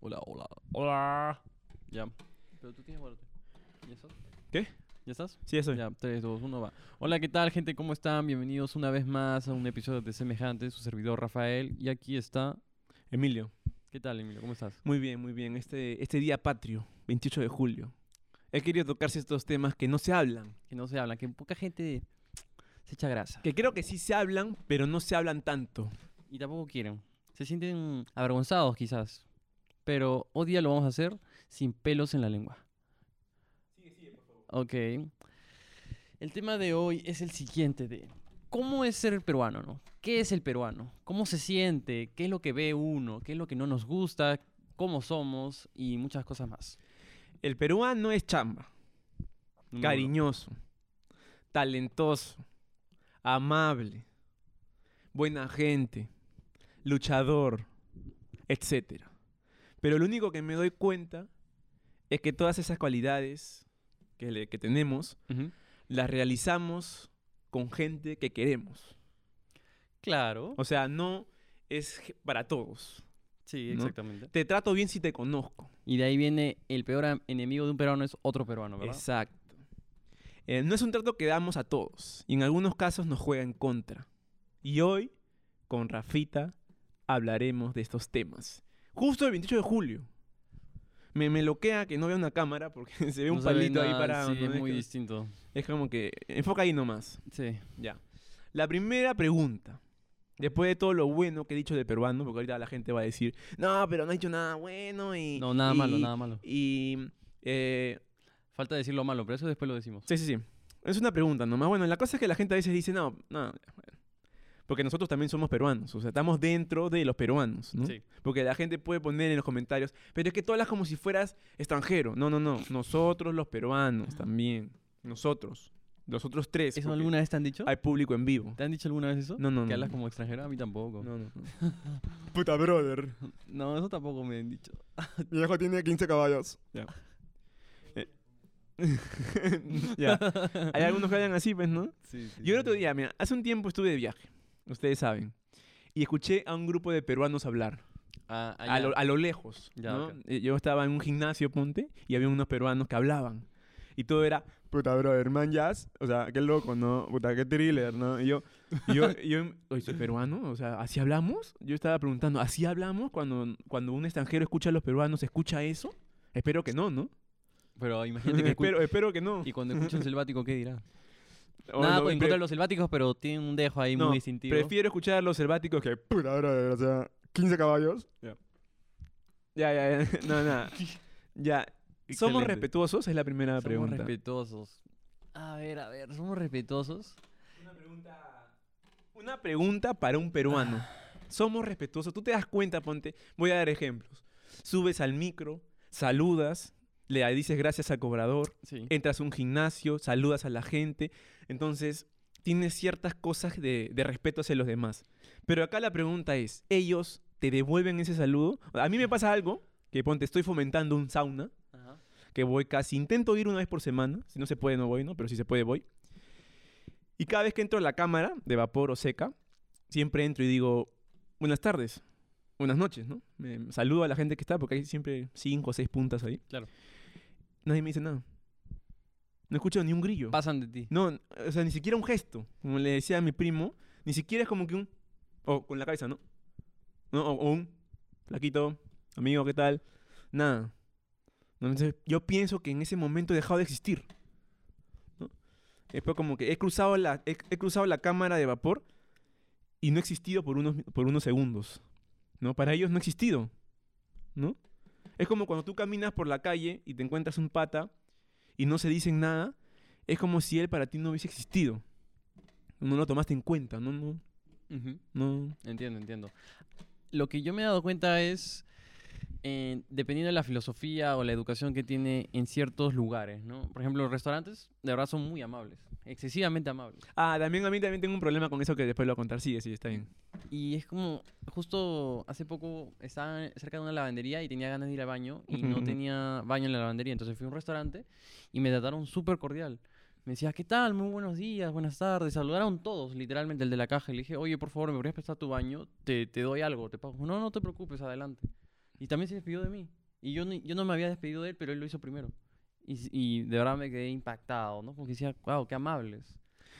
Hola, hola. Hola. Ya. Pero tú tienes guardarte. ¿Ya estás? ¿Qué? ¿Ya estás? Sí, eso. Ya, 3, 2, 1, va. Hola, ¿qué tal, gente? ¿Cómo están? Bienvenidos una vez más a un episodio de Semejante, su servidor Rafael. Y aquí está. Emilio. ¿Qué tal, Emilio? ¿Cómo estás? Muy bien, muy bien. Este, este día patrio, 28 de julio. He querido tocarse estos temas que no se hablan. Que no se habla, que poca gente se echa grasa. Que creo que sí se hablan, pero no se hablan tanto. Y tampoco quieren. Se sienten avergonzados, quizás. Pero hoy día lo vamos a hacer sin pelos en la lengua. Sigue, sigue, por favor. Ok. El tema de hoy es el siguiente de cómo es ser peruano, ¿no? ¿Qué es el peruano? ¿Cómo se siente? ¿Qué es lo que ve uno? ¿Qué es lo que no nos gusta? ¿Cómo somos? Y muchas cosas más. El peruano es chamba, cariñoso, talentoso, amable, buena gente, luchador, etc. Pero lo único que me doy cuenta es que todas esas cualidades que, le- que tenemos las realizamos con gente que queremos. Claro. O sea, no es para todos. Sí, ¿no? exactamente. Te trato bien si te conozco. Y de ahí viene el peor enemigo de un peruano es otro peruano, ¿verdad? Exacto. Eh, no es un trato que damos a todos. Y en algunos casos nos juega en contra. Y hoy, con Rafita, hablaremos de estos temas. Justo el 28 de julio. Me, me loquea que no vea una cámara porque se ve No un se ve palito ahí nada, parado. Sí, ¿no? es muy que- distinto. es como que enfoca ahí nomás. Sí. Ya. La primera pregunta. Después de todo lo bueno que he dicho del peruano, porque ahorita la gente va a decir, no, pero no ha dicho nada bueno y... No, nada malo, y- nada malo. Y... eh, Falta decir lo malo, pero eso después lo decimos. sí, sí, sí. Es una pregunta nomás. Bueno, la cosa es que la gente a veces dice, no, no, bueno. Porque nosotros también somos peruanos, o sea, estamos dentro de los peruanos, ¿no? Sí. Porque la gente puede poner en los comentarios, pero es que tú hablas como si fueras extranjero. No, no, no. Nosotros los peruanos también. Nosotros. Los otros tres. ¿Eso alguna vez te han dicho? Hay público en vivo. ¿Te han dicho alguna vez eso? No, no, ¿Que no. hablas como extranjero? A mí tampoco. No, no, no. Puta brother. No, eso tampoco me han dicho. Mi hijo tiene 15 caballos. Ya. Eh. ya. Hay algunos que hablan así, pues, ¿no? Sí, sí, Yo el otro día, mira, hace un tiempo estuve de viaje. Ustedes saben. Y escuché a un grupo de peruanos hablar. Ah, A lo, a lo lejos. Ya, ¿no? ok. Eh, Yo estaba en un gimnasio, ponte, y había unos peruanos que hablaban. Y todo era, puta, brother, man, jazz. O sea, qué loco, ¿no? Puta, qué thriller, ¿no? Y yo, yo, yo oye, ¿soy peruano? O sea, ¿así hablamos? Yo estaba preguntando, ¿así hablamos? Cuando, cuando un extranjero escucha a los peruanos, ¿escucha eso? Espero que no, ¿no? Pero imagínate que espero, espero que no. Y cuando escucha un selvático, ¿qué dirá? Nada no, pues, en contra de los selváticos, pero tienen un dejo ahí no, muy distintivo. Prefiero escuchar a los selváticos que, puta, brother, o sea, 15 caballos. Ya. Ya, ya, ya. No, nada. Ya. ¿Somos Excelente. respetuosos? Es la primera Somos pregunta. respetuosos. A ver, a ver, ¿somos respetuosos? Una pregunta. Una pregunta para un peruano. ¿Somos respetuosos? Tú te das cuenta, ponte. Voy a dar ejemplos. Subes al micro, saludas, le dices gracias al cobrador, Sí. entras a un gimnasio, saludas a la gente. Entonces, tienes ciertas cosas de, de respeto hacia los demás. Pero acá la pregunta es: ¿ellos te devuelven ese saludo? A mí me pasa algo, que ponte, estoy fomentando un sauna Ajá. que voy casi, intento ir una vez por semana, si no se puede no voy, ¿no? Pero si se puede voy. Y cada vez que entro a la cámara de vapor o seca, siempre entro y digo, buenas tardes, buenas noches, ¿no? Me saludo a la gente que está, porque hay siempre cinco o seis puntas ahí. Claro. Nadie me dice nada. No escucho ni un grillo. Pasan de ti. No, o sea, ni siquiera un gesto. Como le decía a mi primo, ni siquiera es como que un... O con la cabeza, ¿no? ¿No? O, o un... Flaquito, amigo, ¿qué tal? Nada. Entonces, yo pienso que en ese momento he dejado de existir. ¿no? Después como que he cruzado la, he, he cruzado la cámara de vapor y no he existido por unos, por unos segundos. ¿no? Para ellos no he existido. ¿no? Es como cuando tú caminas por la calle y te encuentras un pata y no se dicen nada, es como si él para ti no hubiese existido. No lo tomaste en cuenta, no, no, no. Entiendo, entiendo. Lo que yo me he dado cuenta es, eh, dependiendo de la filosofía o la educación que tiene en ciertos lugares, ¿no? Por ejemplo, los restaurantes de verdad son muy amables, excesivamente amables. Ah, también a mí también tengo un problema con eso que después lo voy a contar. Sí, sí, está bien. Y es como, justo hace poco estaba cerca de una lavandería y tenía ganas de ir al baño y no tenía baño en la lavandería. Entonces fui a un restaurante y me trataron súper cordial. Me decía, ¿qué tal? Muy buenos días, buenas tardes. Saludaron todos, literalmente, el de la caja. Le dije, oye, por favor, ¿me podrías prestar tu baño? Te, te doy algo, te pago. No, no te preocupes, adelante. Y también se despidió de mí. Y yo, yo no me había despedido de él, pero él lo hizo primero. Y, y de verdad me quedé impactado, ¿no? Porque decía, wow, qué amables.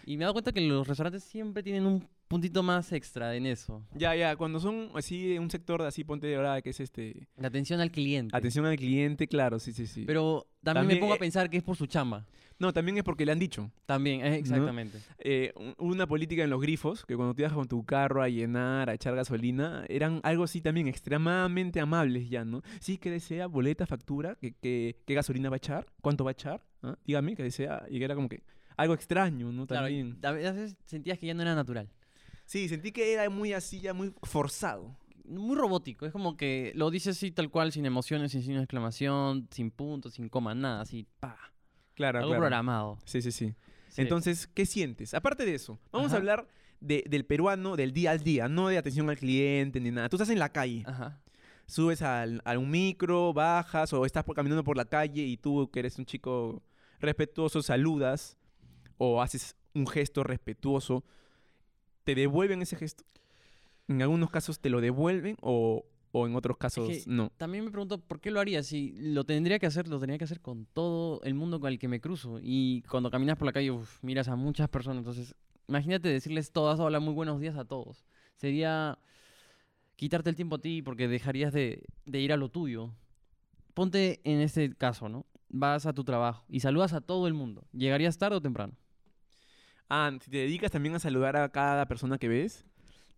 Y me he dado cuenta que los restaurantes siempre tienen un puntito más extra en eso. Ya, ya, cuando son así, un sector de así, ponte de ahora, que es este... La atención al cliente. Atención al cliente, claro, sí, sí, sí. Pero también, También, me pongo eh, a pensar que es por su chamba. No, también es porque le han dicho. También, eh, exactamente. eh, un- una política en los grifos, que cuando te ibas con tu carro a llenar, a echar gasolina, eran algo así también extremadamente amables ya, ¿no? Sí, que desea, boleta, factura, que, que- qué gasolina va a echar, cuánto va a echar, ¿Ah? dígame, que desea, y que era como que algo extraño, ¿no? Claro, También. a veces sentías que ya no era natural. Sí, sentí que era muy así, ya muy forzado. Muy robótico. Es como que lo dices así tal cual, sin emociones, sin signo de exclamación, sin puntos, sin coma, nada, así, pa. Claro, Algo claro. programado. Sí, sí, sí, Sí. Entonces, ¿qué sientes? Aparte de eso, vamos a hablar de- del peruano del día al día, no de atención al cliente ni nada. Tú estás en la calle. Ajá. subes al, a un micro, bajas o estás por- caminando por la calle y tú que eres un chico respetuoso saludas o haces un gesto respetuoso, ¿te devuelven ese gesto? En algunos casos te lo devuelven o, o en otros casos que- no. También me pregunto, ¿por qué lo haría? Si lo tendría que hacer, lo tendría que hacer con todo el mundo con el que me cruzo. Y cuando caminas por la calle, uf, miras a muchas personas. Entonces, imagínate decirles todas, hola, muy buenos días a todos. Sería quitarte el tiempo a ti porque dejarías de, de ir a lo tuyo. Ponte en este caso, ¿no? Vas a tu trabajo y saludas a todo el mundo. ¿Llegarías tarde o temprano? Ah, si te dedicas también a saludar a cada persona que ves,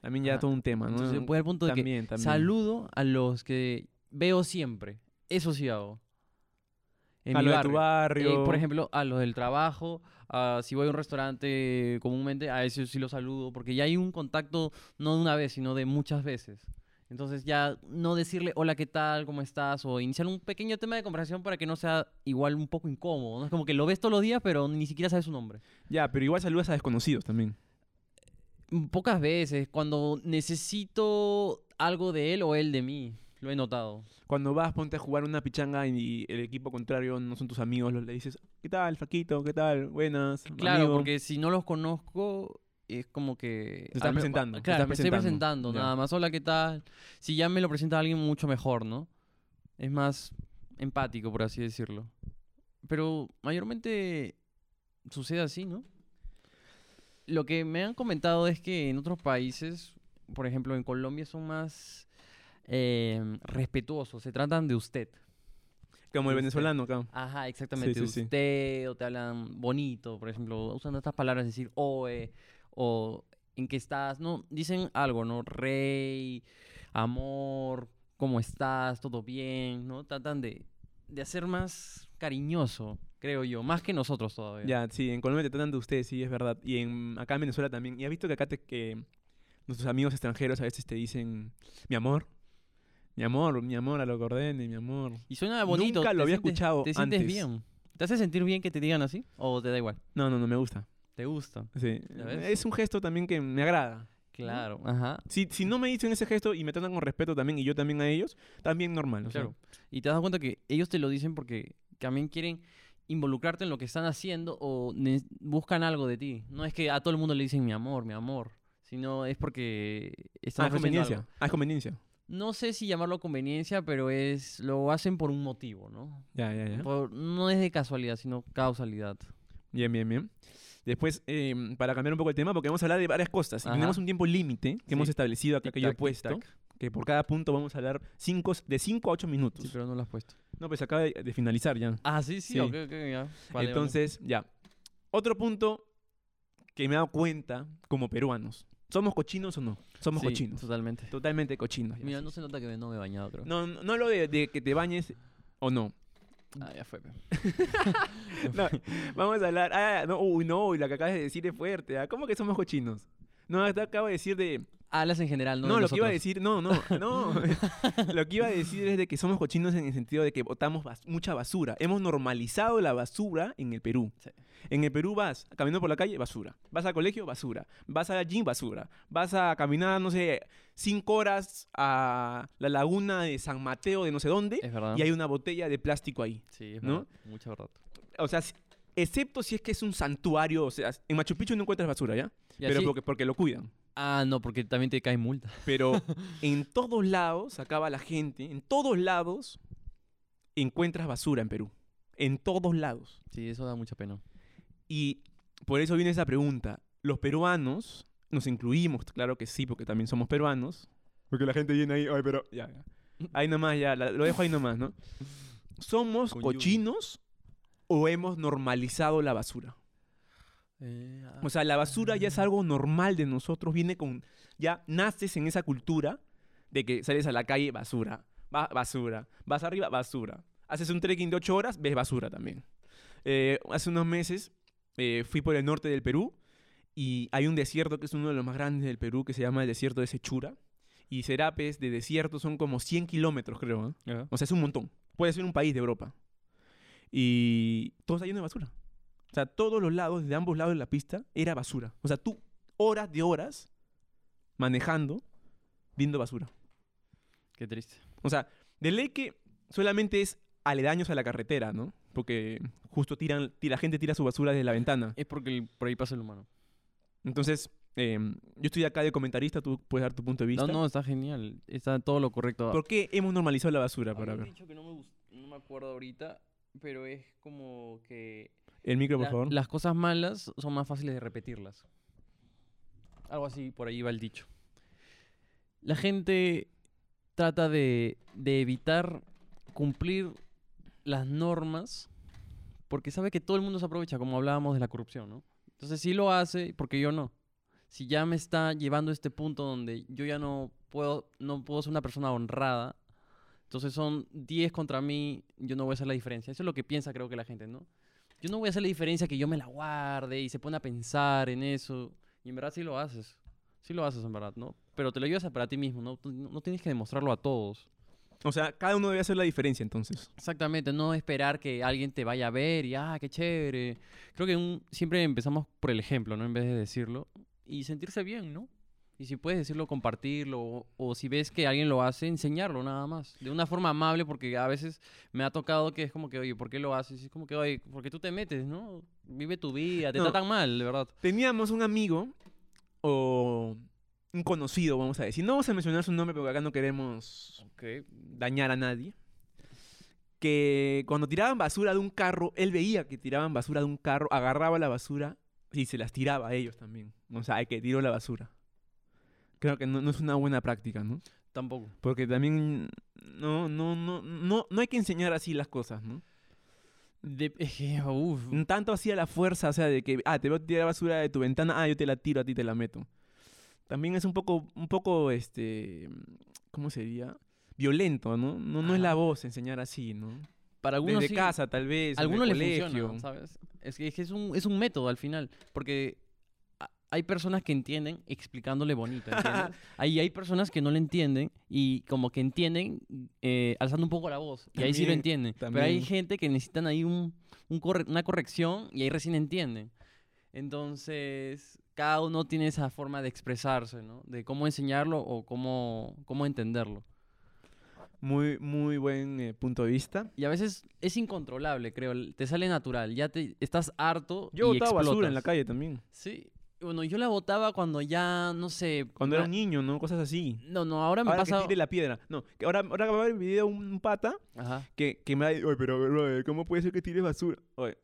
también ya Ajá. todo un tema, ¿no? Entonces, voy al punto de que también, saludo a los que veo siempre. Eso sí hago. En a mi lo de tu barrio. Eh, por ejemplo, a los del trabajo, a si voy a un restaurante comúnmente, a esos sí los saludo, porque ya hay un contacto no de una vez, sino de muchas veces. Entonces ya no decirle hola, ¿qué tal? ¿Cómo estás? O iniciar un pequeño tema de conversación para que no sea igual un poco incómodo. ¿no? Es como que lo ves todos los días, pero ni siquiera sabes su nombre. Ya, pero igual saludas a desconocidos también. Pocas veces, cuando necesito algo de él o él de mí, lo he notado. Cuando vas, ponte a jugar una pichanga y el equipo contrario no son tus amigos, le dices, ¿qué tal, Faquito? ¿Qué tal? Buenas. Claro, amigo". porque si no los conozco, es como que... Te estás presentando, te Claro, estás me estoy presentando, presentando, ya. nada más. Hola, ¿qué tal? Si ya me lo presenta alguien, mucho mejor, ¿no? Es más empático, por así decirlo. Pero mayormente sucede así, ¿no? Lo que me han comentado es que en otros países, por ejemplo en Colombia, son más eh, respetuosos, se tratan de usted. Como el Usted. venezolano acá. Ajá, exactamente. sí, sí. usted, o te hablan bonito, por ejemplo, usando estas palabras, decir oe, o en qué estás, no, dicen algo, ¿no? Rey, amor, ¿cómo estás? ¿Todo bien? ¿No? Tratan de, de hacer más cariñoso, creo yo, más que nosotros todavía. Ya, sí, en Colombia te tratan de ustedes, sí, es verdad. Y en, acá en Venezuela también. Y has visto que acá te, que nuestros amigos extranjeros a veces te dicen, mi amor, mi amor, mi amor, a lo que ordene, mi amor. Y suena bonito. Nunca lo ¿te había sientes- escuchado ¿Te sientes antes. bien? ¿Te hace sentir bien que te digan así? ¿O te da igual? No, no, no me gusta. ¿Te gusta? Sí. Es un gesto también que me agrada. Claro, ajá. Si, si no me dicen ese gesto y me tratan con respeto también y yo también a ellos, también normal. o sea, Claro. Y te das cuenta que ellos te lo dicen porque también quieren involucrarte en lo que están haciendo o buscan algo de ti. No es que a todo el mundo le dicen mi amor, mi amor, sino es porque están Ah, es conveniencia. algo. Ah, es conveniencia. No sé si llamarlo conveniencia, pero es lo hacen por un motivo, ¿no? Ya, ya, ya. Por- no es de casualidad, sino causalidad. Bien, bien, bien. Después, eh, para cambiar un poco el tema, porque vamos a hablar de varias cosas. Y tenemos un tiempo límite que hemos establecido acá que yo he puesto. Que por cada punto vamos a hablar cinco, de 5 a 8 minutos. Sí, pero no lo has puesto. No, pues acaba de, de finalizar ya. Ah, sí, sí, Sí. ok, ok, ya. Vale, vale. Entonces, ya. Otro punto que me he dado cuenta como peruanos. ¿Somos cochinos o no? Somos Sí, cochinos. Totalmente. Totalmente cochinos. Mira, no se nota que no me he bañado, creo. No, no, no lo de, de que te bañes o no. Ah, ya fue. No, vamos a hablar. Ah, no, uy, no, lo que acabas de decir es fuerte. ah, ¿Cómo que somos cochinos? No, te acabo de decir de. Hablas en general, ¿no? No, lo que iba a decir, no, no, no. lo que iba a decir es de que somos cochinos en el sentido de que botamos bas- mucha basura. Hemos normalizado la basura en el Perú. Sí. En el Perú vas caminando por la calle, basura. Vas al colegio, basura. Vas al gym, basura. Vas a caminar, no sé, cinco horas a la laguna de San Mateo de no sé dónde Es verdad. y hay una botella de plástico ahí. Sí, es ¿no? verdad. Mucha verdad. O sea, excepto si es que es un santuario, o sea, en Machu Picchu no encuentras basura, ¿ya? Y Pero así- porque, porque lo cuidan. Ah, no, porque también te cae multa. Pero en todos lados, acaba la gente, en todos lados encuentras basura en Perú. En todos lados. Sí, eso da mucha pena. Y por eso viene esa pregunta. Los peruanos, nos incluimos, claro que sí, porque también somos peruanos. Porque la gente viene ahí, ay, pero ya, ya. Ahí nomás, ya, la- lo dejo ahí nomás, ¿no? ¿Somos Con cochinos o hemos normalizado la basura? Eh, ah, O sea, la basura ya es algo normal de nosotros, viene con, ya naces en esa cultura de que sales a la calle, basura, ba- basura, vas arriba, basura. Haces un trekking de ocho horas, ves basura también. Eh, hace unos meses eh, fui por el norte del Perú y hay un desierto que es uno de los más grandes del Perú que se llama el desierto de Sechura. Y Serapes de desierto son como 100 kilómetros, creo. ¿eh? ya. O sea, es un montón. Puede ser un país de Europa. Y todo está lleno de basura. O sea, todos los lados, de ambos lados de la pista, era basura. O sea, tú horas de horas manejando, viendo basura. Qué triste. O sea, de ley que solamente es aledaños a la carretera, ¿no? Porque justo tiran, ti- la gente tira su basura desde la ventana. Es porque el- por ahí pasa el humano. Entonces, eh, yo estoy acá de comentarista, tú puedes dar tu punto de vista. No, no, está genial. Está todo lo correcto. ¿Por qué hemos normalizado la basura? Para ver. dicho que no me, no me acuerdo ahorita, pero es como que El micro, por la- favor. las cosas malas son más fáciles de repetirlas. Algo así, por ahí va el dicho. La gente trata de, de evitar cumplir las normas porque sabe que todo el mundo se aprovecha, como hablábamos de la corrupción, ¿no? Entonces sí lo hace, porque yo no. Si ya me está llevando a este punto donde yo ya no puedo, no puedo ser una persona honrada, entonces son 10 contra mí, yo no voy a hacer la diferencia. Eso es lo que piensa creo que la gente, ¿no? Yo no voy a hacer la diferencia que yo me la guarde y se pone a pensar en eso. Y en verdad sí lo haces. Sí lo haces en verdad, ¿no? Pero te lo llevas a para ti mismo, ¿no? No tienes que demostrarlo a todos. O sea, cada uno debe hacer la diferencia, entonces. Exactamente, no esperar que alguien te vaya a ver y, ah, qué chévere. Creo que un- siempre empezamos por el ejemplo, ¿no? En vez de decirlo. Y sentirse bien, ¿no? Y si puedes decirlo, compartirlo. O, o si ves que alguien lo hace, enseñarlo nada más. De una forma amable, porque a veces me ha tocado que es como que, oye, ¿por qué lo haces? Y es como que, oye, porque tú te metes, ¿no? Vive tu vida, te No. tratan mal, de verdad. Teníamos un amigo o un conocido, vamos a decir. No vamos a mencionar su nombre porque acá no queremos dañar a nadie. Que cuando tiraban basura de un carro, él veía que tiraban basura de un carro, agarraba la basura y se las tiraba a ellos también. O sea, el que tiró la basura. Creo que no, no es una buena práctica, ¿no? Tampoco. Porque también no, no, no, no, no hay que enseñar así las cosas, ¿no? De, es que, uf, tanto así a la fuerza, o sea, de que, ah, te voy a tirar basura de tu ventana, ah, yo te la tiro, a ti te la meto. También es un poco, un poco, este, ¿cómo sería? Violento, ¿no? No, no es la voz enseñar así, ¿no? para algunos Desde sí, casa, tal vez, algunos colegio. funciona, ¿sabes? Es que, es que es, un, es un método al final, porque hay personas que entienden explicándole bonito, ¿entiendes? Ahí hay personas que no le entienden y como que entienden eh, alzando un poco la voz, y ahí sí lo También, entienden. Pero hay también. gente que necesitan ahí un, un corre- una corrección y ahí recién entienden. Entonces, cada uno tiene esa forma de expresarse, ¿no? De cómo enseñarlo o cómo, cómo entenderlo. Muy, muy buen eh, punto de vista. Y a veces es incontrolable, creo. Te sale natural. Ya te estás harto. Yo y botaba basura en la explotas. calle también. Sí. Bueno, yo la botaba cuando ya, no sé. Cuando era un niño, ¿no? Cosas así. No, no, ahora me Ahora pasa. que tire la piedra. No, que ahora, ahora va a ver video un, pata Ajá. que, que me ha oye, pero brother, ¿cómo puede ser que tires basura? Oye,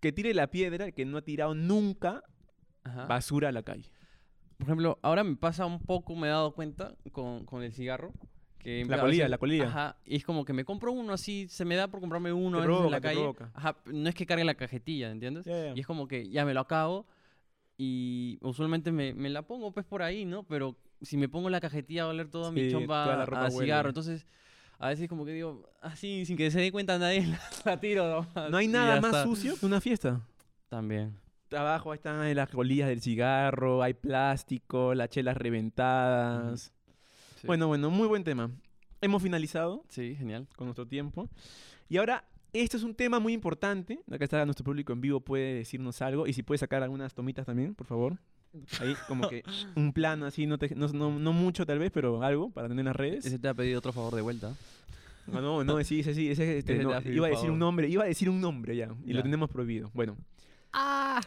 que tire la piedra que no ha tirado nunca Ajá. basura a la calle. Por ejemplo, ahora me pasa un poco, me he dado cuenta con, con el cigarro. Que La colilla, la colilla. Ajá. Y es como que me compro uno así, se me da por comprarme uno a veces en provoca, la calle. provoca. Ajá. No es que cargue la cajetilla, ¿entiendes? Ya, ya. Y es como que ya me lo acabo y usualmente me, me la pongo pues por ahí, ¿no? Pero si me pongo la cajetilla va a oler toda mi chompa toda a huele. cigarro. Entonces, a veces como que digo, así, sin que se dé cuenta nadie, la, la tiro nomás No hay nada más está. sucio que una fiesta. También. Abajo ahí están las colillas del cigarro, hay plástico, las chelas reventadas. Sí. Bueno, bueno, muy buen tema. Hemos finalizado Sí, genial. con nuestro tiempo. Y ahora, este es un tema muy importante. Acá está nuestro público en vivo, puede decirnos algo. Y si puede sacar algunas tomitas también, por favor. Ahí, como que un plano así, no, te- no, no- no mucho tal vez, pero algo para tener en las redes. Ese te ha pedido otro favor de vuelta. No, no, no, sí, ese sí, ese, este, no, iba a decir un nombre, iba a decir un nombre ya, y lo tenemos prohibido. Bueno,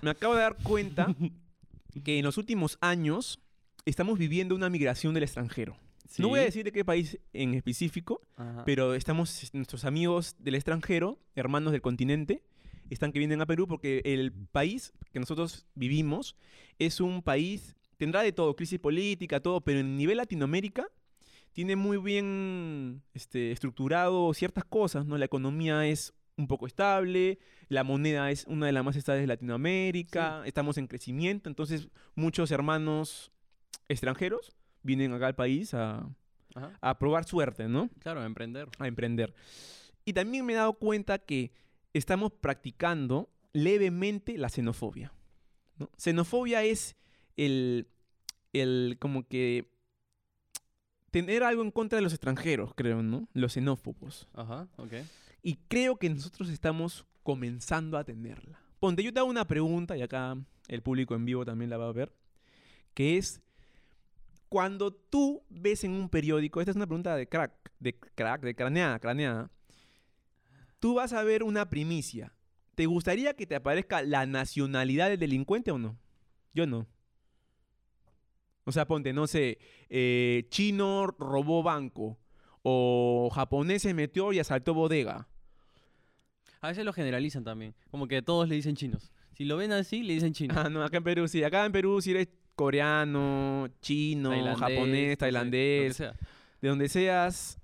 me acabo de dar cuenta que en los últimos años estamos viviendo una migración del extranjero. No voy a decir de qué país en específico, Ajá. pero estamos, nuestros amigos del extranjero, hermanos del continente, están que vienen a Perú porque el país que nosotros vivimos es un país, tendrá de todo, crisis política, todo, pero en nivel Latinoamérica tiene muy bien este, estructurado ciertas cosas, ¿no? La economía es un poco estable, la moneda es una de las más estables de Latinoamérica, estamos en crecimiento, entonces muchos hermanos extranjeros vienen acá al país a, a probar suerte, ¿no? Claro, emprender. a emprender. Y también me he dado cuenta que estamos practicando levemente la xenofobia. ¿no? Xenofobia es el, el como que tener algo en contra de los extranjeros, creo, ¿no? Los xenófobos. Ajá, ok. Y creo que nosotros estamos comenzando a tenerla. Ponte, yo te hago una pregunta y acá el público en vivo también la va a ver, que es cuando tú ves en un periódico, esta es una pregunta de crack, de crack, de craneada, craneada. Tú vas a ver una primicia. ¿Te gustaría que te aparezca la nacionalidad del delincuente o no? Yo no. O sea, ponte, no sé, eh, chino robó banco o japonés se metió y asaltó bodega. A veces lo generalizan también. Como que todos le dicen chinos. Si lo ven así, le dicen chino. Ah, no, acá en Perú sí. Acá en Perú si eres coreano, chino, japonés, tailandés, lo que sea. de donde seas.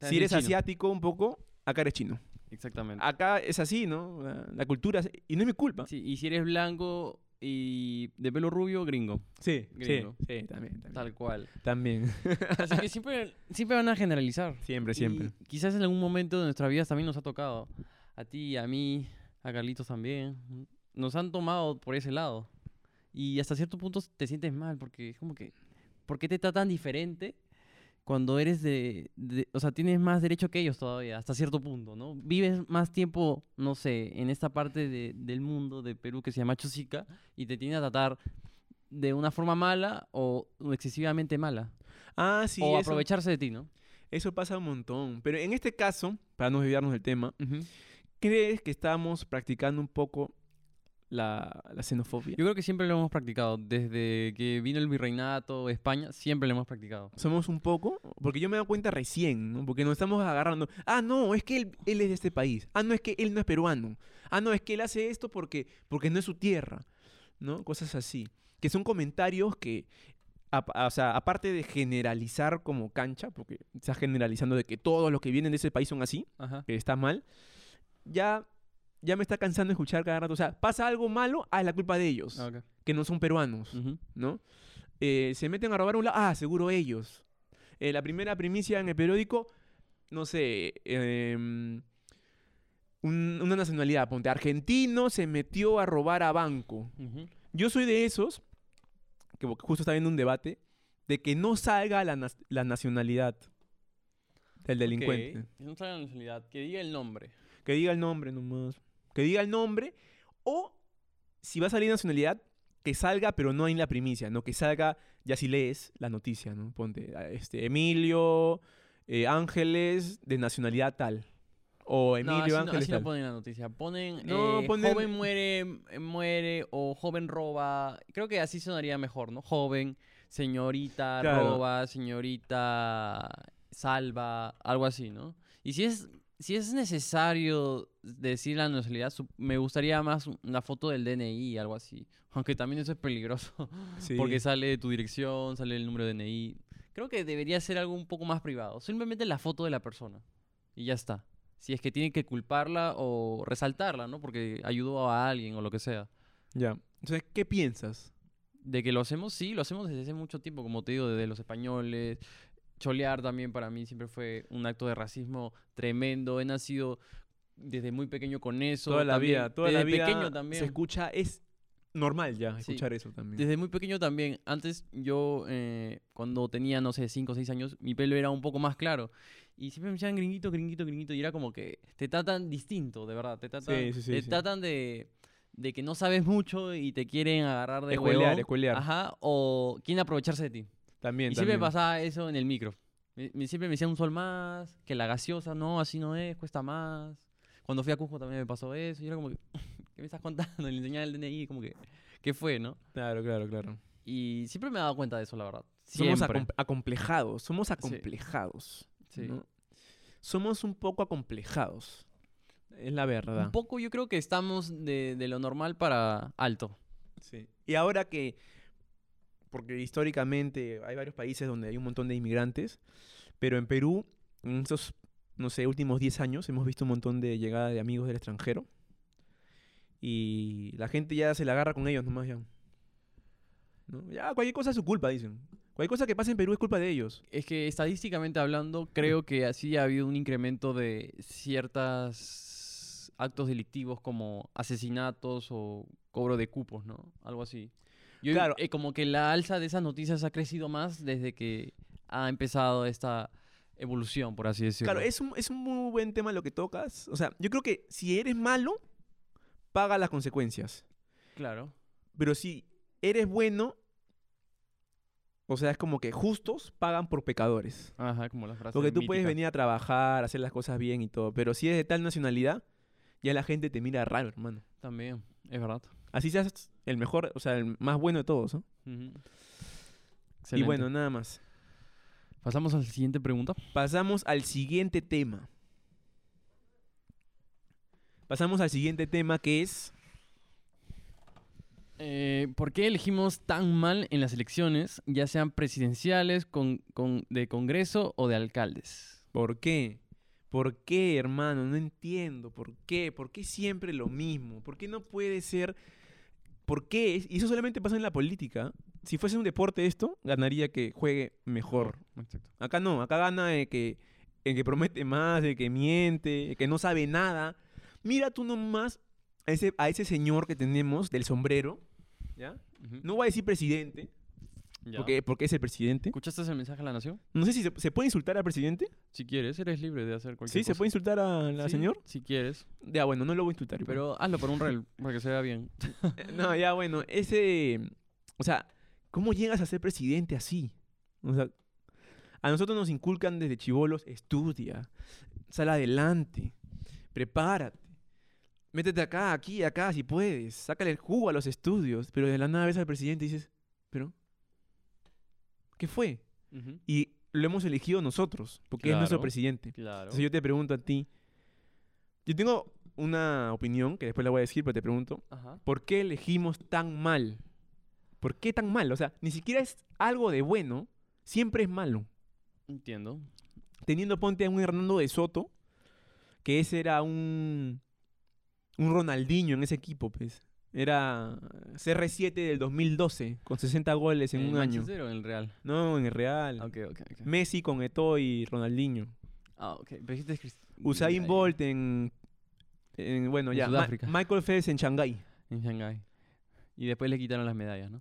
Si eres chino. asiático un poco, acá eres chino. Exactamente. Acá es así, ¿no? La, la cultura, es- y no es mi culpa. Sí, y si eres blanco y de pelo rubio, gringo. Sí, sí, Gringo. sí, también, también. Tal cual. También. Así que siempre, siempre van a generalizar. siempre, Y siempre. quizás en algún momento de nuestra vida también nos ha tocado. A ti, a mí, a Carlitos también. Nos han tomado por ese lado. Y hasta cierto punto te sientes mal porque es como que, ¿por qué te tratan diferente cuando eres de, de- o sea, tienes más derecho que ellos todavía, hasta cierto punto, ¿no? Vives más tiempo, no sé, en esta parte de- del mundo de Perú que se llama Chosica y te tienen a tratar de una forma mala o excesivamente mala. Ah, sí, o eso, aprovecharse de ti, ¿no? eso pasa un montón. Pero en este caso, para no desviarnos del tema. ¿crees que estamos practicando un poco la, la xenofobia? Yo creo que siempre lo hemos practicado. Desde que vino el virreinato, España, siempre lo hemos practicado. Somos un poco, porque yo me he dado cuenta recién, ¿no? Porque nos estamos agarrando. Ah, no, es que él, él es de este país. Ah, no, es que él no es peruano. Ah, no, es que él hace esto porque, porque no es su tierra, ¿no? Cosas así. Que son comentarios que, o sea, aparte de generalizar como cancha, porque estás generalizando de que todos los que vienen de ese país son así, Ajá. que está mal, ya, ya me está cansando de escuchar cada rato. O sea, pasa algo malo, ah, es la culpa de ellos, Ah, que no son peruanos. ¿no? Eh, se meten a robar un lado, ah, seguro ellos. Eh, la primera primicia en el periódico, no sé, em, un- una nacionalidad, ponte, argentino se metió a robar a banco. Yo soy de esos, que ju- justo está viendo un debate, de que no salga la, la nacionalidad del delincuente. Ok, Que no salga la nacionalidad, que diga el nombre. Que diga el nombre nomás. Que diga el nombre. O si va a salir nacionalidad, que salga, pero no en la primicia, ¿no? Que salga, ya si lees la noticia, ¿no? Ponte, ah, este, Emilio eh, Ángeles, de nacionalidad tal. O no, Emilio no, Ángeles así no ponen la noticia. Ponen, No, eh, ponen- joven muere, eh, muere o joven roba. Creo que así sonaría mejor, ¿no? Joven, señorita Claro. roba, señorita salva, algo así, ¿no? Y si es, si es necesario decir la nacionalidad, me gustaría más una foto del DNI, algo así. Aunque también eso es peligroso. Sí. Porque sale tu dirección, sale el número de DNI. Creo que debería ser algo un poco más privado. Simplemente la foto de la persona. Y ya está. Si es que tiene que culparla o resaltarla, ¿no? Porque ayudó a alguien o lo que sea. Ya. Entonces, ¿qué piensas? De que lo hacemos, sí, lo hacemos desde hace mucho tiempo, como te digo, desde los españoles. Cholear también para mí siempre fue un acto de racismo tremendo. He nacido desde muy pequeño con eso. toda la también. vida, toda desde la vida pequeño también. se escucha, es normal ya Sí. escuchar eso también. Desde muy pequeño también. Antes yo, eh, cuando tenía, no sé, 5 o 6 años, mi pelo era un poco más claro. Y siempre me decían gringuito, gringuito, gringuito. Y era como que te tratan distinto, de verdad. Te tratan, Sí, sí, sí, te sí. tratan de, de que no sabes mucho y te quieren agarrar de Escuelear, huevón. escuelear. Ajá. O quieren aprovecharse de ti. También, y siempre también. pasaba eso en el micro. Me- me- siempre me decían un sol más, que la gaseosa, no, así no es, cuesta más. Cuando fui a Cusco también me pasó eso. Y era como que, ¿qué me estás contando? Le enseñaba el DNI, como que, qué fue, ¿no? Claro, claro, claro. Y siempre me he dado cuenta de eso, la verdad. Somos Siempre. acom- acomplejados, somos acomplejados. Sí. ¿no? Somos un poco acomplejados. Es la verdad. Un poco yo creo que estamos de, de lo normal para alto. Sí. Y ahora que, porque históricamente hay varios países donde hay un montón de inmigrantes, pero en Perú, en estos, no sé, últimos 10 años, hemos visto un montón de llegada de amigos del extranjero. Y la gente ya se la agarra con ellos nomás ya. ¿No? Ya, cualquier cosa es su culpa, dicen. Cualquier cosa que pase en Perú es culpa de ellos. Es que estadísticamente hablando, creo que así ha habido un incremento de ciertos actos delictivos como asesinatos o cobro de cupos, ¿no? Algo así. Yo, Claro. eh, como que la alza de esas noticias ha crecido más desde que ha empezado esta evolución, por así decirlo. Claro, es un, es un muy buen tema lo que tocas. O sea, yo creo que si eres malo, paga las consecuencias. Claro. Pero si eres bueno, o sea, es como que justos pagan por pecadores. Ajá, como la frase Porque tú puedes venir a trabajar, hacer las cosas bien y todo. Pero si eres de tal nacionalidad, ya la gente te mira raro, hermano. También, es verdad. Así seas el mejor, o sea, el más bueno de todos, ¿no? Y bueno, nada más. Pasamos a la siguiente pregunta. Pasamos al siguiente tema. Pasamos al siguiente tema que es... Eh, ¿Por qué elegimos tan mal en las elecciones, ya sean presidenciales, con, con- de Congreso o de alcaldes? ¿Por qué? ¿Por qué, hermano? No entiendo. ¿Por qué? ¿Por qué siempre lo mismo? ¿Por qué no puede ser? ¿Por qué? Y eso solamente pasa en la política. Si fuese un deporte esto, ganaría que juegue mejor. Exacto. Acá no, acá gana el que, el que promete más, el que miente, el que no sabe nada. Mira tú nomás a ese, a ese señor que tenemos del sombrero, ¿ya? No voy a decir presidente, porque, porque es el presidente. ¿Escuchaste el mensaje a la nación? No sé si se, ¿se puede insultar al presidente. Si quieres, eres libre de hacer cualquier ¿Sí? ¿Se cosa. puede insultar a la Sí, señor? Si quieres. Ya, bueno, no lo voy a insultar. igual. Pero hazlo por un rel, para que se vea bien. No, ya, bueno, ese... O sea, ¿cómo llegas a ser presidente así? O sea, a nosotros nos inculcan desde chivolos, estudia, sal adelante, prepárate, métete acá, aquí, acá, si puedes, sácale el jugo a los estudios, pero de la nada ves al presidente y dices, ¿pero? ¿Qué fue? Y lo hemos elegido nosotros, porque es nuestro presidente. Claro. Entonces yo te pregunto a ti, yo tengo una opinión, que después la voy a decir, pero te pregunto, Ajá. ¿por qué elegimos tan mal? ¿Por qué tan mal? O sea, ni siquiera es algo de bueno, siempre es malo. Entiendo. Teniendo ponte a un Hernando de Soto, que ese era un, un Ronaldinho en ese equipo, pues. Era CR7 del 2012, con 60 goles en ¿En un año. Manchester o en el Real? No, en el Real. Ok, ok, ok. Messi con Eto'o y Ronaldinho. Ah, ok. Usain Bolt en, en- bueno, En ya, Ma- Sudáfrica. Michael Phelps en Shanghái. En Shanghái. Y después le quitaron las medallas, ¿no?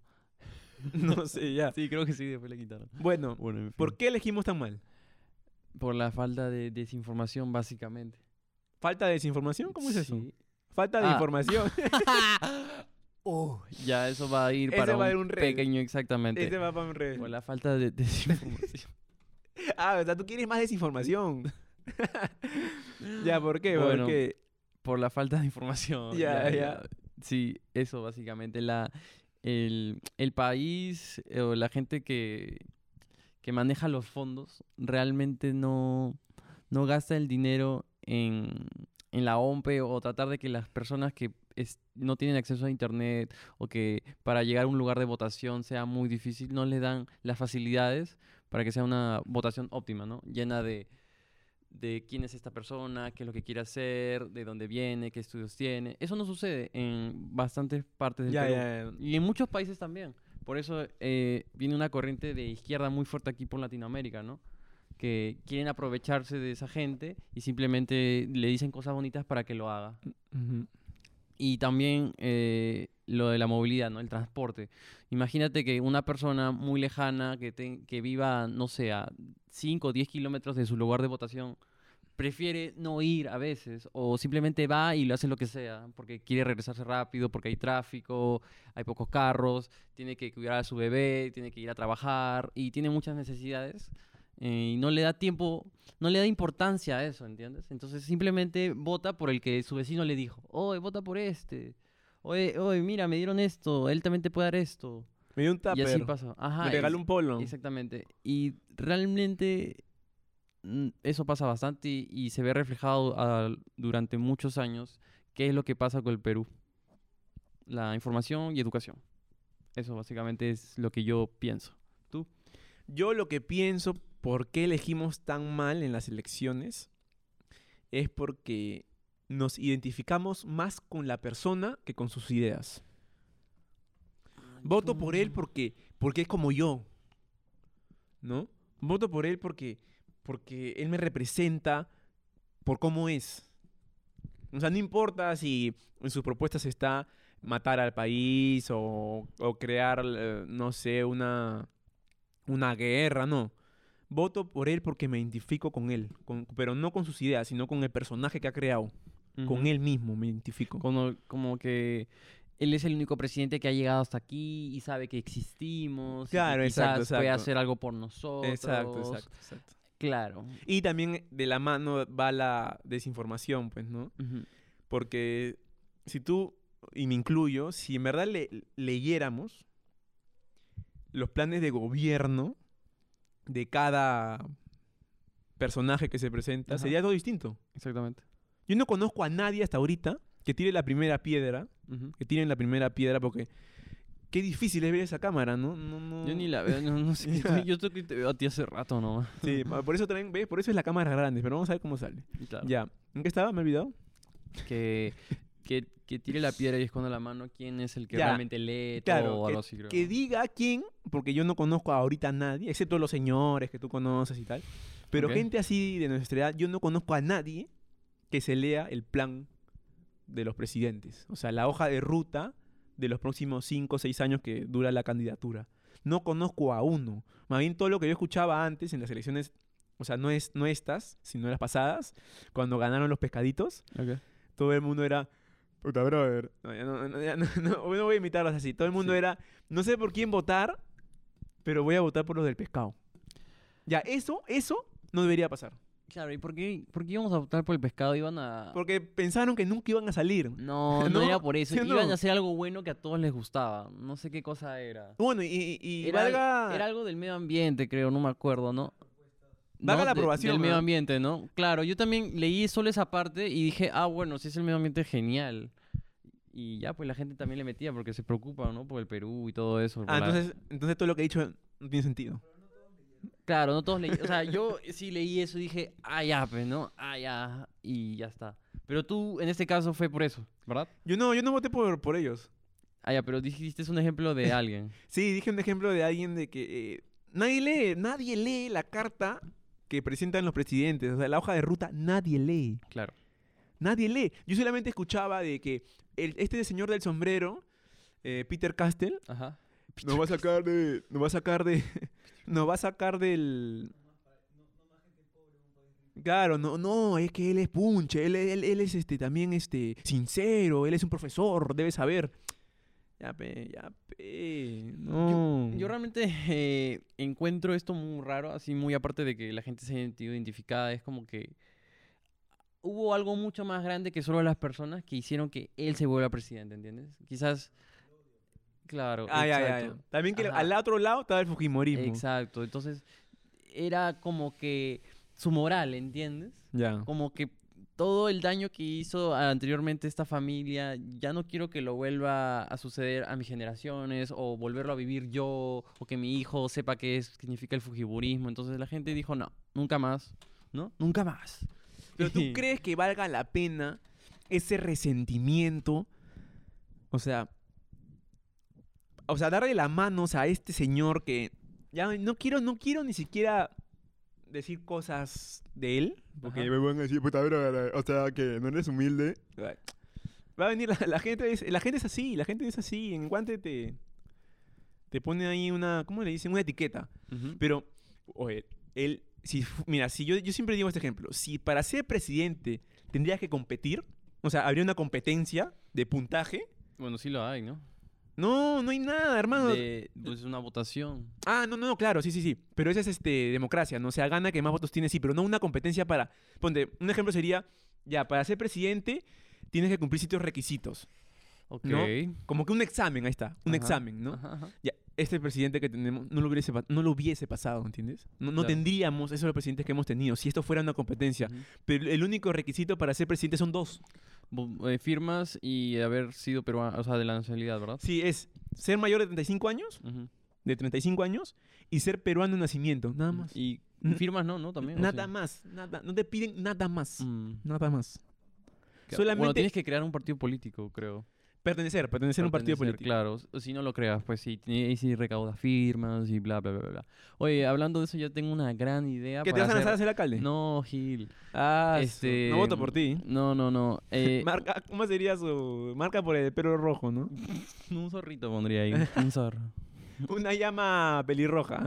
no sé, ya. Sí, creo que sí, después le quitaron. Bueno, Bueno, en fin. ¿por qué elegimos tan mal? Por la falta de desinformación, básicamente. ¿Falta de desinformación? ¿Cómo es eso? Falta de Ah. información. Oh, ya eso va a ir Ese para va a un, ir un pequeño, exactamente. Ese va para un red. Por la falta de desinformación. Ah, o sea, tú quieres más desinformación. ya, ¿por qué? Bueno, ¿Por qué? por la falta de información. Ya, ya. Sí, eso básicamente. La, el, el país eh, o la gente que, que maneja los fondos realmente no, no gasta el dinero en, en la OMPE o tratar de que las personas que es- no tienen acceso a internet o que para llegar a un lugar de votación sea muy difícil, no le dan las facilidades para que sea una votación óptima, ¿no? Llena de, de quién es esta persona, qué es lo que quiere hacer, de dónde viene, qué estudios tiene. Eso no sucede en bastantes partes del Perú. ya. Y en muchos países también. Por eso eh, viene una corriente de izquierda muy fuerte aquí por Latinoamérica, ¿no? Que quieren aprovecharse de esa gente y simplemente le dicen cosas bonitas para que lo haga. Ujú. Y también eh, lo de la movilidad, ¿no? El transporte. Imagínate que una persona muy lejana que, te- que viva, no sé, a 5 o 10 kilómetros de su lugar de votación, prefiere no ir a veces o simplemente va y lo hace lo que sea porque quiere regresarse rápido, porque hay tráfico, hay pocos carros, tiene que cuidar a su bebé, tiene que ir a trabajar y tiene muchas necesidades eh, y no le da tiempo, no le da importancia a eso, ¿entiendes? Entonces simplemente vota por el que su vecino le dijo, oh, vota por este, oye, oye, mira, me dieron esto, él también te puede dar esto. Me dio un Y así tupper. pasa. Ajá. Me regaló un polo. Exactamente. Y realmente mm, eso pasa bastante y, y se ve reflejado durante muchos años qué es lo que pasa con el Perú. La información y educación. Eso básicamente es lo que yo pienso. Yo lo que pienso, por qué elegimos tan mal en las elecciones, es porque nos identificamos más con la persona que con sus ideas. Voto por él porque, porque es como yo, ¿no? Voto por él porque, porque él me representa por cómo es. O sea, no importa si en sus propuestas está matar al país o, o crear, eh, no sé, una, una guerra, no. Voto por él porque me identifico con él, con- pero no con sus ideas, sino con el personaje que ha creado. Con él mismo me identifico. Como, como que él es el único presidente que ha llegado hasta aquí y sabe que existimos. y que Claro, exacto, quizás puede exacto. hacer algo por nosotros. Exacto, exacto, exacto. Claro. Y también de la mano va la desinformación, pues, ¿no? Porque si tú, y me incluyo, si en verdad le- leyéramos los planes de gobierno de cada personaje que se presenta, Ajá. sería todo distinto. Exactamente. Yo no conozco a nadie hasta ahorita que tire la primera piedra, que tiren la primera piedra, porque qué difícil es ver esa cámara, ¿no? no, no... Yo ni la veo, no, no sé. yo estoy que te veo a ti hace rato nomás. Sí, por eso también, ¿ves? Por eso es la cámara grande, pero vamos a ver cómo sale. Claro. Ya, ¿en qué estaba? ¿Me he olvidado? Que, que, que tire la piedra y esconda la mano quién es el que Ya. realmente lee Claro, todo que, algo así, creo. que diga quién, porque yo no conozco ahorita a nadie, excepto los señores que tú conoces y tal. Pero Ok. gente así de nuestra edad, yo no conozco a nadie que se lea el plan de los presidentes. O sea, la hoja de ruta de los próximos 5 o 6 años que dura la candidatura. No conozco a uno. Más bien todo lo que yo escuchaba antes en las elecciones, o sea, no, es, no estas, sino las pasadas, cuando ganaron los pescaditos, Ok. todo el mundo era. Puta, brother. No, ya no, no, ya no, no, no voy a imitarlos así. Todo el mundo Sí. era. No sé por quién votar, pero voy a votar por los del pescado. Ya, eso, eso no debería pasar. Claro, ¿y por qué, por qué íbamos a votar por el pescado? Iban a... Porque pensaron que nunca iban a salir. No, no, ¿No? era por eso. ¿Sí Iban no? a hacer algo bueno que a todos les gustaba. No sé qué cosa era. Bueno, y, y- Era, valga. era algo del medio ambiente, creo, no me acuerdo, ¿no? Valga la de- aprobación, Del medio ambiente, ¿no? Claro, yo también leí solo esa parte y dije, ah, bueno, si es el medio ambiente, genial. Y ya, pues la gente también le metía porque se preocupa, ¿no? Por el Perú y todo eso. Ah, la- entonces, entonces todo lo que he dicho no tiene sentido. Claro, no todos leí. O sea, yo sí leí eso y dije, ah, ya, pues, ¿no? Ah, ya. Y ya está. Pero tú, en este caso, fue por eso, ¿verdad? Yo no, yo no voté por, por ellos. Ah, ya, pero dijiste es un ejemplo de alguien. Sí, dije un ejemplo de alguien de que eh, nadie lee, nadie lee la carta que presentan los presidentes. O sea, la hoja de ruta, nadie lee. Claro. Nadie lee. Yo solamente escuchaba de que el, este señor del sombrero, eh, Peter Castell, Ajá. nos va a sacar de. Nos va a sacar de. Nos va a sacar del. Claro, no, no, es que él es punche, él, él- él es este también este sincero, él es un profesor, debe saber. Ya pe, ya pe. No. Yo realmente eh, encuentro esto muy raro, así muy aparte de que la gente se siente identificada, es como que hubo algo mucho más grande que solo las personas que hicieron que él se vuelva presidente, ¿entiendes? Quizás, claro, Ah, ya, ya, También que Ajá. al otro lado estaba el Fujimorismo. exacto. Entonces era como que su moral, ¿entiendes? Ya. Como que todo el daño que hizo anteriormente esta familia, ya no quiero que lo vuelva a suceder a mis generaciones o volverlo a vivir yo o que mi hijo sepa qué es, qué significa el fujiburismo. Entonces la gente dijo, no, nunca más, ¿no? Nunca más. Pero tú crees que valga la pena ese resentimiento, o sea, o sea, darle las manos a este señor que ya no quiero, no quiero ni siquiera decir cosas de él, porque Ajá. me van a decir, puta, bro, o sea, que no eres humilde. Va a venir la, la gente, es, la gente es así, la gente es así, en guante te te pone ahí una, ¿cómo le dicen? Una etiqueta. Pero, oye, él, si, mira, si yo, yo siempre digo este ejemplo, si para ser presidente tendrías que competir, o sea, habría una competencia de puntaje, Bueno, sí lo hay, ¿no? no, no hay nada, hermano. De, pues una votación. Ah, no, no, no, claro, sí, sí, sí. Pero esa es este, democracia, ¿no? O sea, gana que más votos tiene, sí, pero no una competencia para. Ponte, un ejemplo sería, ya, para ser presidente tienes que cumplir ciertos requisitos. Ok. ¿no? Como que un examen, ahí está, un Ajá, examen, ¿no? Ajá, ajá. Ya, este presidente que tenemos no lo hubiese, no lo hubiese pasado, ¿entiendes? No, no Claro. tendríamos esos presidentes que hemos tenido si esto fuera una competencia. Pero el único requisito para ser presidente son dos. Eh, firmas y haber sido peruano, o sea, de la nacionalidad, ¿verdad? Sí, es ser mayor de 35 años, Ujú. de 35 años, y ser peruano de nacimiento, nada más. Y firmas no, ¿no? También. ¿o Nada sí? más, nada, no te piden nada más. Mm. Nada más. Solamente Bueno, tienes que crear un partido político, creo. Pertenecer, pertenecer a un partido político. Claro, si no lo creas, pues sí, y si recauda firmas y bla, bla, bla, bla. Oye, hablando de eso, yo tengo una gran idea ¿Que te vas a lanzar a ser alcalde? No, Gil. Ah, Este, este... no voto por ti. No, no, no. Eh, Marca, ¿Cómo sería su marca por el pelo rojo, no? un zorrito pondría ahí, un zorro. Una llama pelirroja.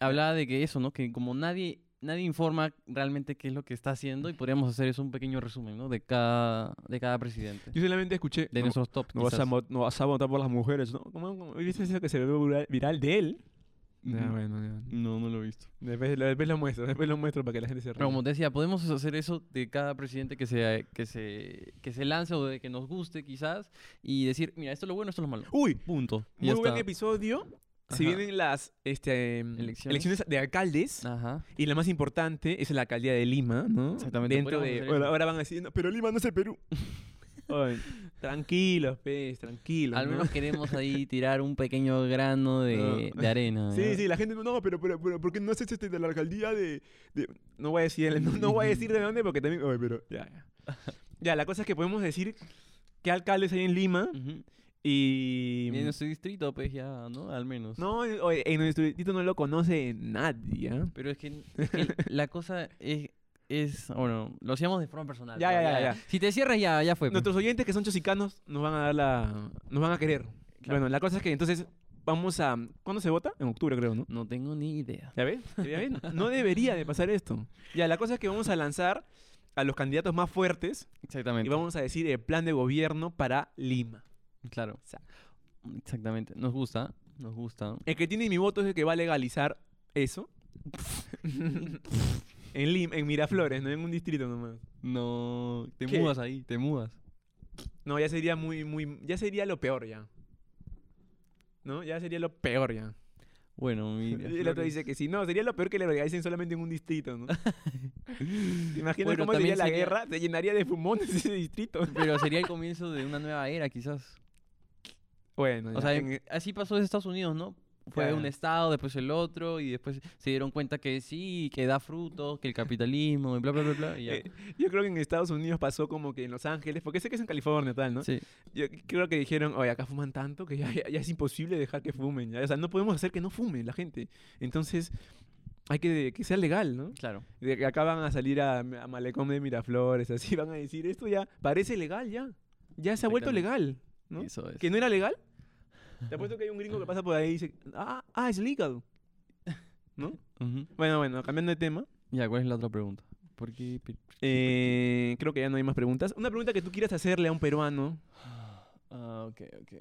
Hablaba de que eso, ¿no? Que como nadie nadie informa realmente qué es lo que está haciendo y podríamos hacer eso un pequeño resumen, ¿no? De cada de cada presidente. Yo solamente escuché. De no, nuestros top. no vas, a, no vas a votar por las mujeres, ¿no? ¿Cómo, cómo? ¿Viste eso que se ve viral, de él? Ujú. bueno, ya. No, no lo he visto. Después, lo- después lo muestro, después lo muestro para que la gente se ría. Pero como te decía, podemos hacer eso de cada presidente que se, que se, que se lance o de que nos guste quizás y decir, mira, esto es lo bueno, esto es lo malo. Uy, Punto. Muy buen está. episodio. Se Ajá. vienen las este, Elecciones. elecciones de alcaldes Ajá. y la más importante es la alcaldía de Lima, ¿no? Exactamente, Dentro de, bueno, ahora van a decir, "No, pero Lima no es el Perú. Tranquilos, pez, tranquilos. Al ¿no? menos queremos ahí tirar un pequeño grano de, No. de arena. Sí, sí, la gente no, no, pero, pero, pero ¿por qué no haces este de la alcaldía de, de- No voy a decir, no, no voy a decir de dónde porque también... Ay, pero ya, ya. Ya, la cosa es que podemos decir qué alcaldes hay en Lima Ujú. Y... Y en nuestro distrito, pues ya, ¿no? Al menos. No, en- oye, en nuestro distrito no lo conoce nadie, ¿ah? Pero es que, es que la cosa es, es, bueno, lo hacíamos de forma personal. Ya, ya, ya, ya. Si te cierras, ya, ya fue. pues. Nuestros oyentes que son chosicanos nos van a dar la... Nos van a querer. Claro. Bueno, la cosa es que entonces vamos a... ¿Cuándo se vota? En octubre, creo, ¿no? No tengo ni idea. ¿Ya ves? ¿Ya ves? No debería de pasar esto. Ya, la cosa es que vamos a lanzar a los candidatos más fuertes Exactamente. y vamos a decir el plan de gobierno para Lima. Claro. Exactamente. Nos gusta, nos gusta. El que tiene mi voto es el que va a legalizar eso. en Lima, en Miraflores, no en un distrito nomás. No, te ¿Qué? mudas ahí, te mudas. No, ya sería muy, muy, ya sería lo peor ya. ¿No? Ya sería lo peor ya. Bueno, mira. el otro dice que sí, no, sería lo peor que le legalicen solamente en un distrito, ¿no? ¿Te imaginas Bueno, cómo sería la sería- guerra? Se llenaría de fumones ese distrito. Pero sería el comienzo de una nueva era, quizás. Bueno, O sea, en- así pasó en Estados Unidos, ¿no? Fue un estado, después el otro, y después se dieron cuenta que sí, que da frutos, que el capitalismo, y bla, bla, bla, bla. Y ya. eh, yo creo que en Estados Unidos pasó como que en Los Ángeles, porque sé que es en California tal, ¿no? Sí. Yo creo que dijeron, oye, acá fuman tanto que ya, ya- ya es imposible dejar que fumen. ya. O sea, no podemos hacer que no fumen la gente. Entonces, hay que que sea legal, ¿no? Claro. De que acá van a salir a, a Malecón de Miraflores, así van a decir, esto ya parece legal ya. Ya se ha vuelto legal, ¿no? Eso es. ¿Que no era legal? Te apuesto que hay un gringo que pasa por ahí y dice, ah, ah, es legal. ¿No? Bueno, bueno, cambiando de tema. Ya, ¿cuál es la otra pregunta? ¿Por qué? eh, creo que ya no hay más preguntas. Una pregunta que tú quieras hacerle a un peruano. Ah, ok, ok.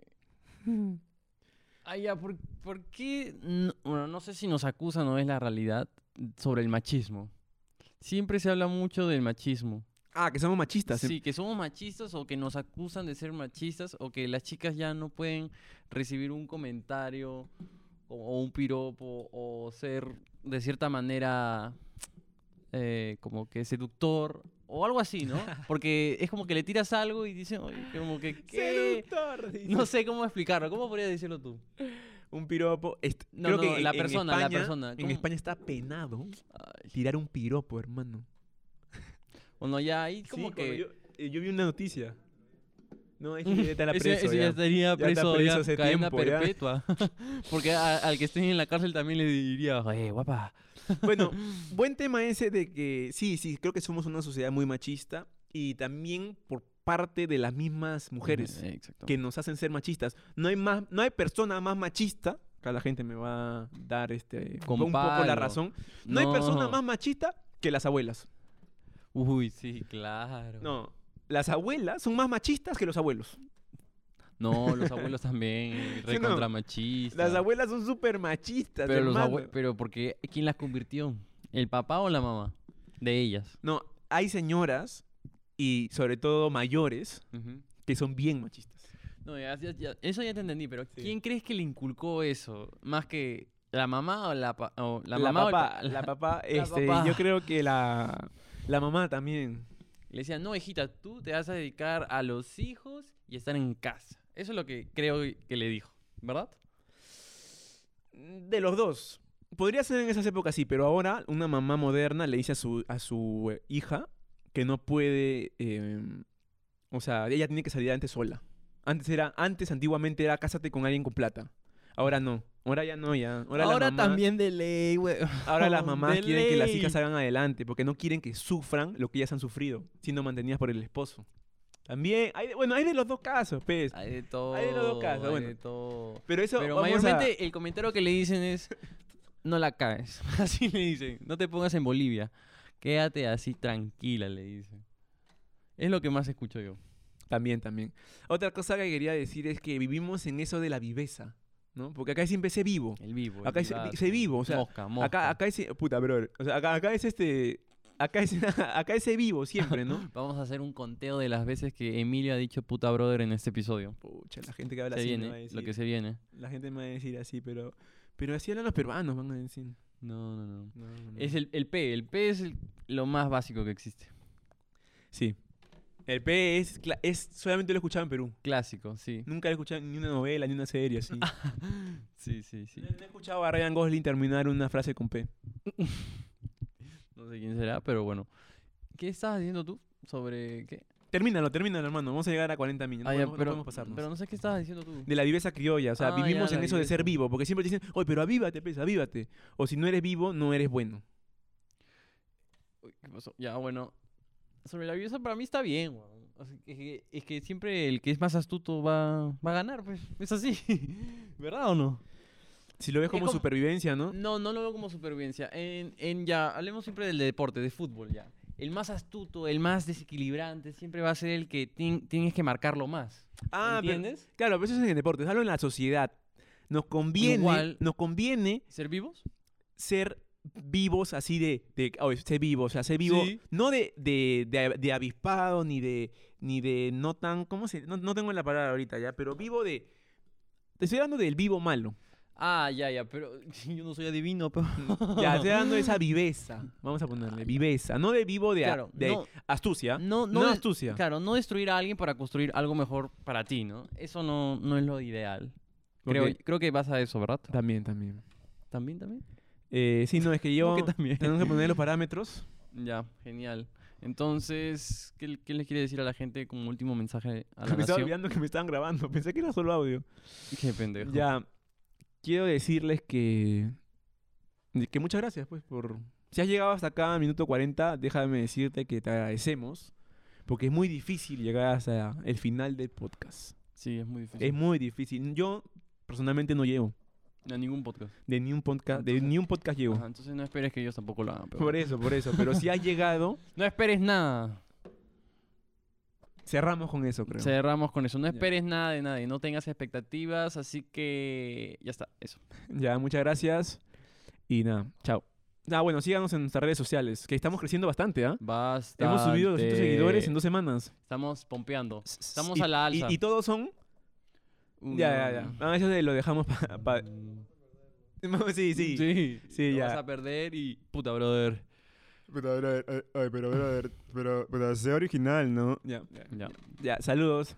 Ah, ya, ¿por, por qué? no- bueno, no sé si nos acusan o es la realidad sobre el machismo. Siempre se habla mucho del machismo. Ah, que somos machistas. Sí, que somos machistas o que nos acusan de ser machistas o que las chicas ya no pueden recibir un comentario o, o un piropo o ser de cierta manera eh, como que seductor o algo así, ¿no? Porque es como que le tiras algo y dicen, oye, como que, ¿qué? Seductor, dice. No sé cómo explicarlo. ¿Cómo podrías decirlo tú? Un piropo. No, creo no, que la en persona, la España- persona. En. España está penado Ay, tirar un piropo, hermano. Bueno, ya ahí como Sí, que... Yo, eh, yo vi una noticia. No, ya está la Ese, preso. ese ya ya. estaría está preso, preso ya, cadena tiempo, ya. perpetua. Porque a- al que esté en la cárcel también le diría, eh, guapa. Bueno, buen tema ese de que sí, sí, creo que somos una sociedad muy machista y también por parte de las mismas mujeres Eh, exacto. que nos hacen ser machistas. No hay más, no hay persona más machista. Acá la gente me va a dar este Con un poco la razón. No, hay persona No. más machista que las abuelas. Uy, sí, claro. No, las abuelas son más machistas que los abuelos. No, los abuelos también, re no? contra machistas. Las abuelas son súper machistas, pero hermano. pero porque ¿quién las convirtió? ¿El papá o la mamá? De ellas. No, hay señoras y sobre todo mayores que son bien machistas. No, ya- ya- ya- eso ya te entendí, pero Sí. ¿quién crees que le inculcó eso? Más que la mamá o la, pa- o la La, mamá o el papá, pa- la papá, la este, papá. yo creo que la, la mamá también. Le decían, no, hijita, tú te vas a dedicar a los hijos y estar en casa. Eso es lo que creo que le dijo, ¿verdad? De los dos. Podría ser en esas épocas sí, pero ahora una mamá moderna le dice a su, a su eh, hija que no puede, eh, o sea, ella tiene que salir adelante sola. Antes era, antes antiguamente era cásate con alguien con plata. Ahora no, ahora ya no, ya. Ahora, las mamás- también de ley, güey. Ahora las mamás De quieren que las hijas salgan adelante porque no quieren que sufran lo que ellas han sufrido, siendo mantenidas por el esposo. También, hay, de- bueno, hay de los dos casos, pues. Hay de todo. Hay de los dos casos, hay bueno. de todo. Pero eso, Pero vamos a- mayormente el comentario que le dicen es, no la caes. Así le dicen, no te pongas en Bolivia. Quédate así tranquila, le dicen. Es lo que más escucho yo. También, también. Otra cosa que quería decir es que vivimos en eso de la viveza, ¿no? Porque acá siempre se vivo. El vivo. el Acá es- vivazo. se vivo, o sea, Mosca, mosca. Acá, acá es, puta, brother. O sea, acá, acá es este, acá es, acá es vivo siempre, ¿no? Vamos a hacer un conteo de las veces que Emilio ha dicho puta brother en este episodio. Pucha, la gente que habla Se así me va a decir. lo que se viene. La gente me va a decir así, pero, pero así hablan los peruanos, van a decir. No, no, no. No, no, no. Es el, el P. El P es el- lo más básico que existe. Sí. El P es, es solamente lo he escuchado en Perú. Clásico, sí. Nunca lo he escuchado ni una novela, ni una serie así. Sí, sí, sí. No, no he escuchado a Ryan Gosling terminar una frase con P. No sé quién será, pero bueno. ¿Qué estabas diciendo tú sobre qué? Termínalo, termínalo, hermano. Vamos a llegar a 40 minutos. Ah, No, ya, podemos- no pero, podemos pasarnos. pero no sé qué estabas diciendo tú. de la viveza criolla. O sea, Ah, ya, vivimos la en eso de ser viveza. vivo. Porque siempre te dicen, oye, pero avívate, pues, avívate. O si no eres vivo, no eres bueno. Uy, ¿Qué pasó? Ya, bueno. Sobre la viveza para mí está bien, weón. O sea, es, que, es que siempre el que es más astuto va, va a ganar, pues. Es así. ¿Verdad o no? Si lo ves Es como, como- supervivencia, ¿no? No, no lo veo como supervivencia. En, en ya, hablemos siempre del deporte, de fútbol ya. El más astuto, el más desequilibrante, siempre va a ser el que tien- tienes que marcarlo más. Ah, pero- ¿Entiendes? claro, pero eso es en el deporte. Algo en la sociedad. Nos conviene, Igual- nos conviene ¿Ser vivos? ser vivos así de, de oye, ser vivo, o sea, ser vivo, Sí. no de, de, de, de avispado, ni de, ni de no tan, ¿cómo se? No, no tengo la palabra ahorita ya, pero vivo de, te estoy hablando del vivo malo. Ah, ya, ya, pero yo no soy adivino, pero... Ya, estoy de esa viveza, vamos a ponerle, viveza, no de vivo de, Claro, de no- astucia, No, no, no, de- astucia. Claro, no destruir a alguien para construir algo mejor para ti, ¿no? Eso no, no es lo ideal. Creo, creo que vas a eso, ¿verdad? También, también. ¿También, también? Eh, sí, no, es que yo, tenemos que poner los parámetros. Ya, genial. Entonces, ¿qué, qué le quiere decir a la gente como último mensaje a la Me estaba olvidando que me estaban grabando, pensé que era solo audio. Qué pendejo. Ya, quiero decirles que, que muchas gracias, pues, por... Si has llegado hasta acá, minuto 40, déjame decirte que te agradecemos, porque es muy difícil llegar hasta el final del podcast. Sí, es muy difícil. Es muy difícil. Yo, personalmente, no llego. A ningún podcast. De ni un podcast, de ni un podcast llego. Ajá, entonces no esperes que ellos tampoco lo hagan. pero Por eso, por eso. Pero si has llegado, No esperes nada. cerramos con eso, creo. Cerramos con eso. No Ya. esperes nada de nadie. No tengas expectativas. Así que ya está. Eso. Ya, muchas gracias. Y nada, chao. Ah, bueno, síganos en nuestras redes sociales, que estamos creciendo bastante, ¿ah? Basta. Hemos subido 200 seguidores en dos semanas. Estamos pompeando. Estamos Y- a la y- alza. Y, todos son. Ya, ya, ya. Ah, eso de- lo dejamos para. sí, sí. Sí. Sí, Lo ya. vas a perder y. Puta, brother. Pero, brother, ay, pero, brother, pero, pero, sea original, ¿no? Ya, Ya. ya, saludos.